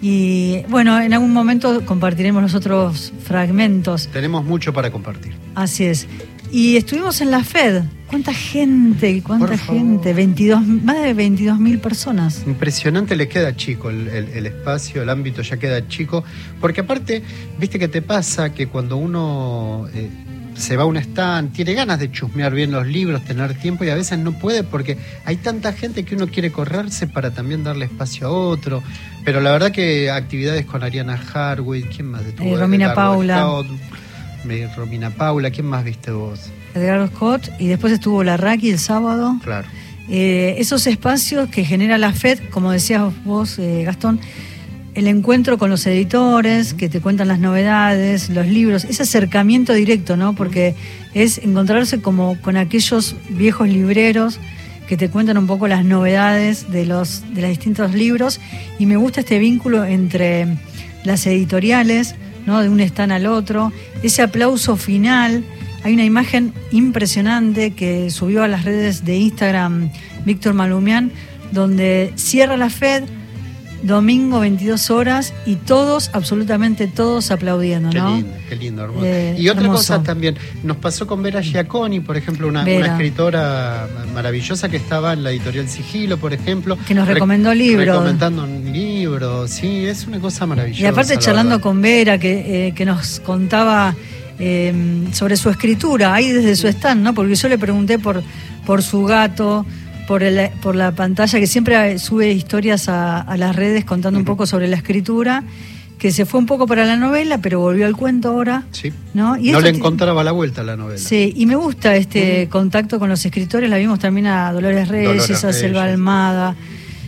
Y bueno, en algún momento compartiremos los otros fragmentos. Tenemos mucho para compartir. Así es. Y estuvimos en la FED. ¿Cuánta gente? ¿Cuánta gente? 22, más de 22 mil personas. Impresionante, le queda chico el, el- el espacio, el ámbito ya queda chico, porque aparte, viste que te pasa que cuando uno eh, se va a un stand, tiene ganas de chusmear bien los libros, tener tiempo y a veces no puede porque hay tanta gente que uno quiere correrse para también darle espacio a otro, pero la verdad que actividades con Ariana Harwood, ¿quién más? estuvo? Eh, Romina Paula. Scott, Romina Paula, ¿quién más viste vos? Edgar Scott. Y después estuvo la Raki el sábado. Claro. Eh, esos espacios que genera la FED, como decías vos, eh, Gastón, el encuentro con los editores que te cuentan las novedades, los libros, ese acercamiento directo, ¿no? Porque es encontrarse como con aquellos viejos libreros que te cuentan un poco las novedades de los de los distintos libros y me gusta este vínculo entre las editoriales, ¿no? De un stand al otro, ese aplauso final. Hay una imagen impresionante que subió a las redes de Instagram Víctor Malumián, donde cierra la FED, domingo 22 horas, y todos, absolutamente todos aplaudiendo, Qué ¿no? lindo, qué lindo, hermoso. Eh, y otra hermoso. cosa también, nos pasó con Vera Giaconi, por ejemplo, una, escritora maravillosa que estaba en la editorial Sigilo, por ejemplo. Que nos Rec- recomendó libros. Recomendando un libro, sí, es una cosa maravillosa. Y aparte la charlando con Vera, que, eh, que nos contaba eh, sobre su escritura, ahí desde su stand, ¿no? Porque yo le pregunté por, por su gato, por, el- por la pantalla, que siempre sube historias a, a las redes contando un poco sobre la escritura, que se fue un poco para la novela, pero volvió al cuento ahora. Sí. ¿no? Y no le encontraba la vuelta a la novela. Sí, y me gusta este contacto con los escritores. La vimos también a Dolores Reyes, Dolores a Selva. Almada.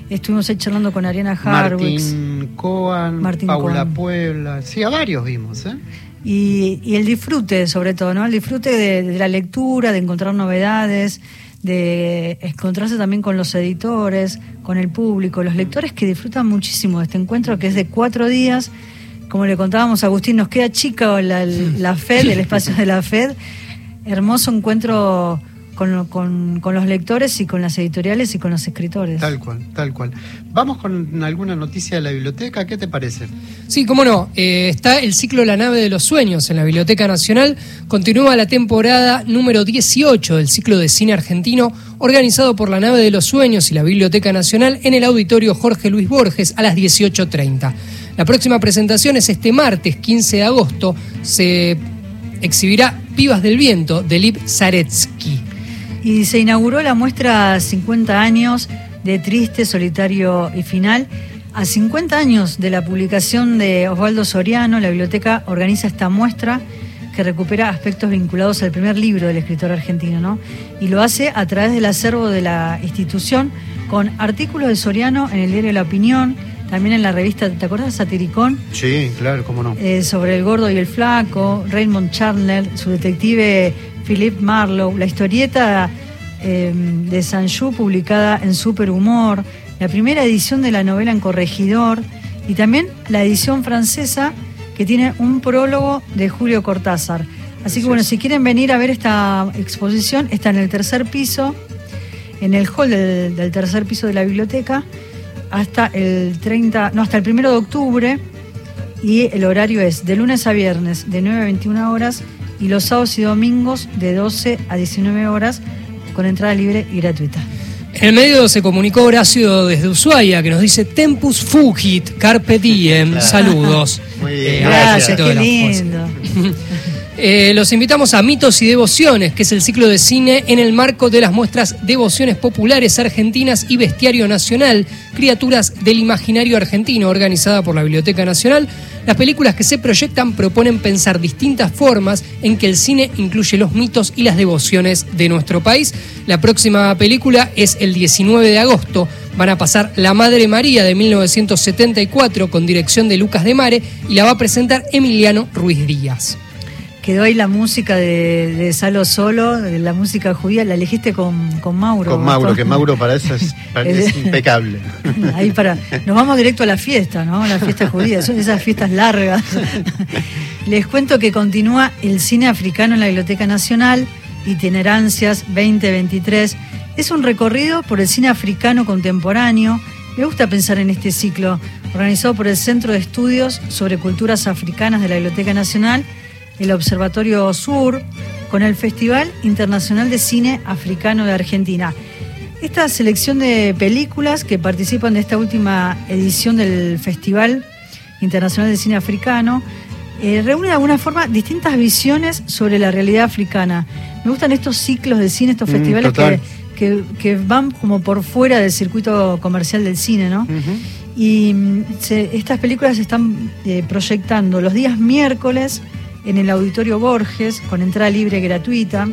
Estuvimos ahí charlando con Ariana Harwitz. Martín Coan, Martín Paula Coan. Puebla, sí, a varios vimos, ¿eh? Y, y el disfrute, sobre todo, ¿no? El disfrute de, de la lectura, de encontrar novedades, de encontrarse también con los editores, con el público, los lectores que disfrutan muchísimo de este encuentro que es de cuatro días. Como le contábamos a Agustín, nos queda chica la, la FED, el espacio de la FED. Hermoso encuentro con, con- con los lectores y con las editoriales y con los escritores. Tal cual, tal cual. Vamos con alguna noticia de la biblioteca, ¿qué te parece? Sí, cómo no. Eh, está el ciclo La nave de los sueños en la Biblioteca Nacional. Continúa la temporada número 18 del ciclo de cine argentino, organizado por la nave de los sueños y la Biblioteca Nacional en el auditorio Jorge Luis Borges a las 18.30. La próxima presentación es este martes 15 de agosto. Se exhibirá Pibas del Viento de Lip Zaretsky. Y se inauguró la muestra 50 años de Triste, Solitario y Final. A 50 años de la publicación de Osvaldo Soriano, la biblioteca organiza esta muestra que recupera aspectos vinculados al primer libro del escritor argentino, ¿no? Y lo hace a través del acervo de la institución con artículos de Soriano en el diario La Opinión, también en la revista, ¿te acuerdas? Satiricón. Sí, claro, cómo no. Eh, sobre el gordo y el flaco, Raymond Chandler, su detective Philip Marlowe, la historieta eh, de Sanju publicada en Superhumor, la primera edición de la novela en Corregidor y también la edición francesa que tiene un prólogo de Julio Cortázar. Así que bueno, si quieren venir a ver esta exposición, está en el tercer piso, en el hall del, del tercer piso de la biblioteca hasta el 30, no, hasta el 1 de octubre y el horario es de lunes a viernes de 9 a 21 horas y los sábados y domingos de 12 a 19 horas con entrada libre y gratuita. En el medio se comunicó Horacio desde Ushuaia que nos dice Tempus fugit, carpe diem, saludos. Muy bien. Eh, Gracias, de qué lindo. Eh, los invitamos a Mitos y Devociones, que es el ciclo de cine en el marco de las muestras Devociones Populares Argentinas y Bestiario Nacional, Criaturas del Imaginario Argentino, organizada por la Biblioteca Nacional. Las películas que se proyectan proponen pensar distintas formas en que el cine incluye los mitos y las devociones de nuestro país. La próxima película es el 19 de agosto. Van a pasar La Madre María de 1974 con dirección de Lucas de Mare y la va a presentar Emiliano Ruiz Díaz. Quedó ahí la música de, de Salo Solo, de la música judía, la elegiste con, con Mauro. Con Mauro, que Mauro para eso es, para- es impecable. Ahí para, nos vamos directo a la fiesta, ¿no? La fiesta judía, son esas fiestas largas. Les cuento que continúa el cine africano en la Biblioteca Nacional, Itinerancias 2023. Es un recorrido por el cine africano contemporáneo. Me gusta pensar en este ciclo, organizado por el Centro de Estudios sobre Culturas Africanas de la Biblioteca Nacional, el Observatorio Sur, con el Festival Internacional de Cine Africano de Argentina. Esta selección de películas que participan de esta última edición del Festival Internacional de Cine Africano eh, reúne de alguna forma distintas visiones sobre la realidad africana. Me gustan estos ciclos de cine, estos Mm, festivales que, que, que van como por fuera del circuito comercial del cine, ¿no? Y mm, se- estas películas se están eh, proyectando los días miércoles en el Auditorio Borges con entrada libre gratuita.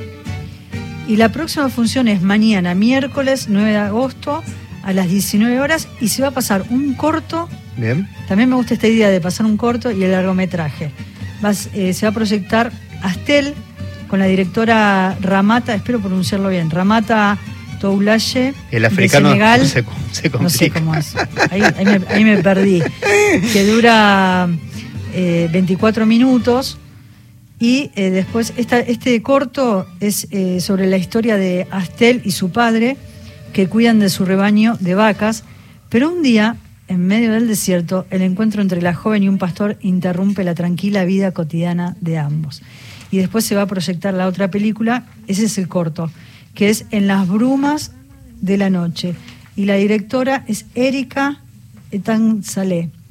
Y la próxima función es mañana, miércoles 9 de agosto, a las 19 horas, y se va a pasar un corto. Bien. También me gusta esta idea de pasar un corto y el largometraje. Vas- eh, se va a proyectar Astel con la directora Ramata, espero pronunciarlo bien, Ramata Toulaye. El africano de Senegal. se, se No sé cómo es. Ahí, ahí me, ahí me perdí. Que dura eh, 24 minutos. Y eh, después, esta, este corto es eh, sobre la historia de Astel y su padre, que cuidan de su rebaño de vacas. Pero un día, en medio del desierto, el encuentro entre la joven y un pastor interrumpe la tranquila vida cotidiana de ambos. Y después se va a proyectar la otra película, ese es el corto, que es En las brumas de la noche. Y la directora es Erika Etan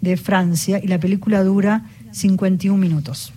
de Francia, y la película dura 51 minutos.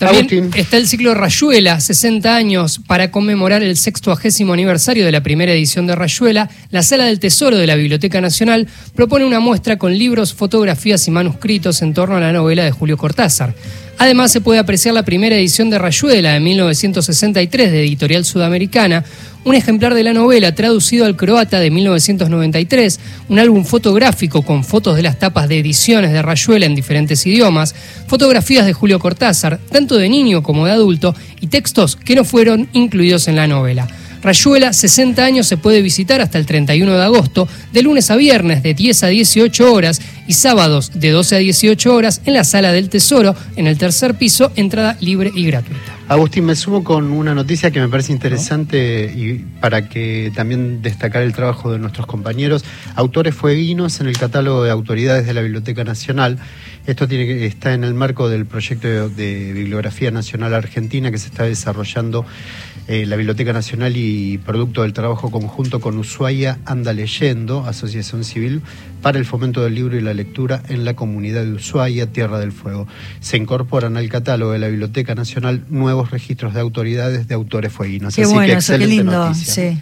También Agustín. está el ciclo Rayuela, 60 años, para conmemorar el sextuagésimo aniversario de la primera edición de Rayuela. La Sala del Tesoro de la Biblioteca Nacional propone una muestra con libros, fotografías y manuscritos en torno a la novela de Julio Cortázar. Además, se puede apreciar la primera edición de Rayuela de 1963 de Editorial Sudamericana, un ejemplar de la novela traducido al croata de 1993, un álbum fotográfico con fotos de las tapas de ediciones de Rayuela en diferentes idiomas, fotografías de Julio Cortázar, tanto de niño como de adulto, y textos que no fueron incluidos en la novela. Rayuela, 60 años, se puede visitar hasta el 31 de agosto, de lunes a viernes de 10 a 18 horas y sábados de 12 a 18 horas en la Sala del Tesoro, en el tercer piso, entrada libre y gratuita. Agustín, me sumo con una noticia que me parece interesante y para que también destacar el trabajo de nuestros compañeros, autores fueguinos en el catálogo de autoridades de la Biblioteca Nacional. Esto tiene que, está en el marco del proyecto de, de Bibliografía Nacional Argentina que se está desarrollando eh, la Biblioteca Nacional y producto del trabajo conjunto con Ushuaia Anda Leyendo, Asociación Civil, para el fomento del libro y la lectura en la comunidad de Ushuaia, Tierra del Fuego. Se incorporan al catálogo de la Biblioteca Nacional nuevos registros de autoridades de autores fueguinos. Qué Así bueno que eso, qué excelente lindo. noticia. Sí.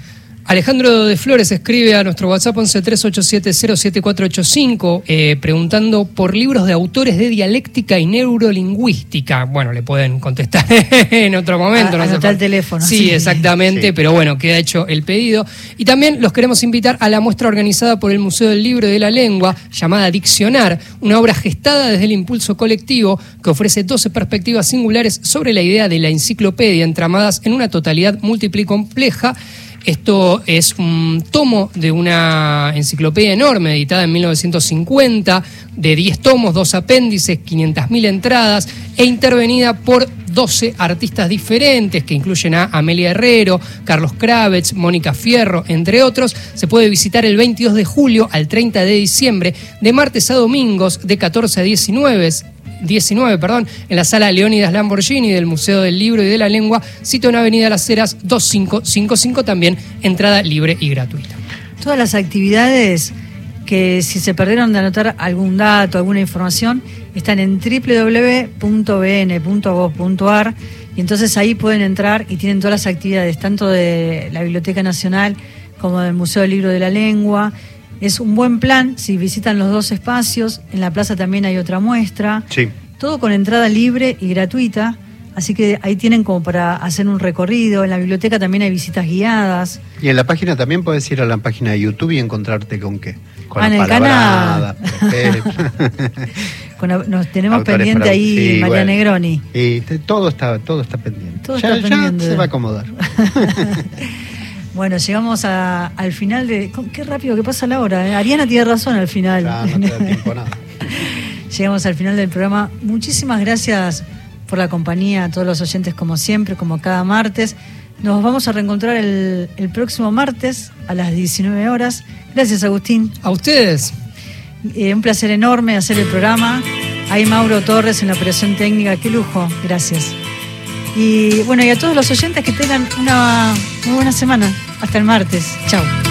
Alejandro de Flores escribe a nuestro WhatsApp 1138707485 eh, preguntando por libros de autores de dialéctica y neurolingüística. Bueno, le pueden contestar en otro momento. A- anotar el teléfono, Sí, sí. exactamente, Sí. pero bueno, queda hecho el pedido. Y también los queremos invitar a la muestra organizada por el Museo del Libro y de la Lengua, llamada Diccionar, una obra gestada desde el impulso colectivo que ofrece 12 perspectivas singulares sobre la idea de la enciclopedia entramadas en una totalidad múltiple y compleja. Esto es un tomo de una enciclopedia enorme, editada en 1950, de 10 tomos, dos apéndices, 500.000 entradas, e intervenida por 12 artistas diferentes, que incluyen a Amelia Herrero, Carlos Kravets, Mónica Fierro, entre otros. Se puede visitar el 22 de julio al 30 de diciembre, de martes a domingos, de 14 a 19 19, perdón, en la sala Leónidas Lamborghini del Museo del Libro y de la Lengua, sito en Avenida Las Heras 2555, también entrada libre y gratuita. Todas las actividades que si se perdieron de anotar algún dato, alguna información, están en www.bn.gov.ar y entonces ahí pueden entrar y tienen todas las actividades, tanto de la Biblioteca Nacional como del Museo del Libro de la Lengua. Es un buen plan si visitan los dos espacios. En la plaza también hay otra muestra. Sí. Todo con entrada libre y gratuita. Así que ahí tienen como para hacer un recorrido. En la biblioteca también hay visitas guiadas. Y en la página también puedes ir a la página de YouTube y encontrarte con qué. Con Ah, en las el canal. Con la- nos tenemos Autores pendiente para- ahí sí, María bueno. Negroni. Y te- todo está, todo está pendiente. Todo ya, está ya pendiente. se va a acomodar. Bueno, llegamos a- al final de. Qué rápido que pasa la hora. ¿eh? Ariana tiene razón al final. Ya no te da tiempo nada. Llegamos al final del programa. Muchísimas gracias por la compañía a todos los oyentes, como siempre, como cada martes. Nos vamos a reencontrar el, el próximo martes a las 19 horas. Gracias, Agustín. A ustedes, Eh, un placer enorme hacer el programa. Hay Mauro Torres en la operación técnica. Qué lujo. Gracias. Y bueno, y a todos los oyentes que tengan una muy buena semana. Hasta el martes. Chao.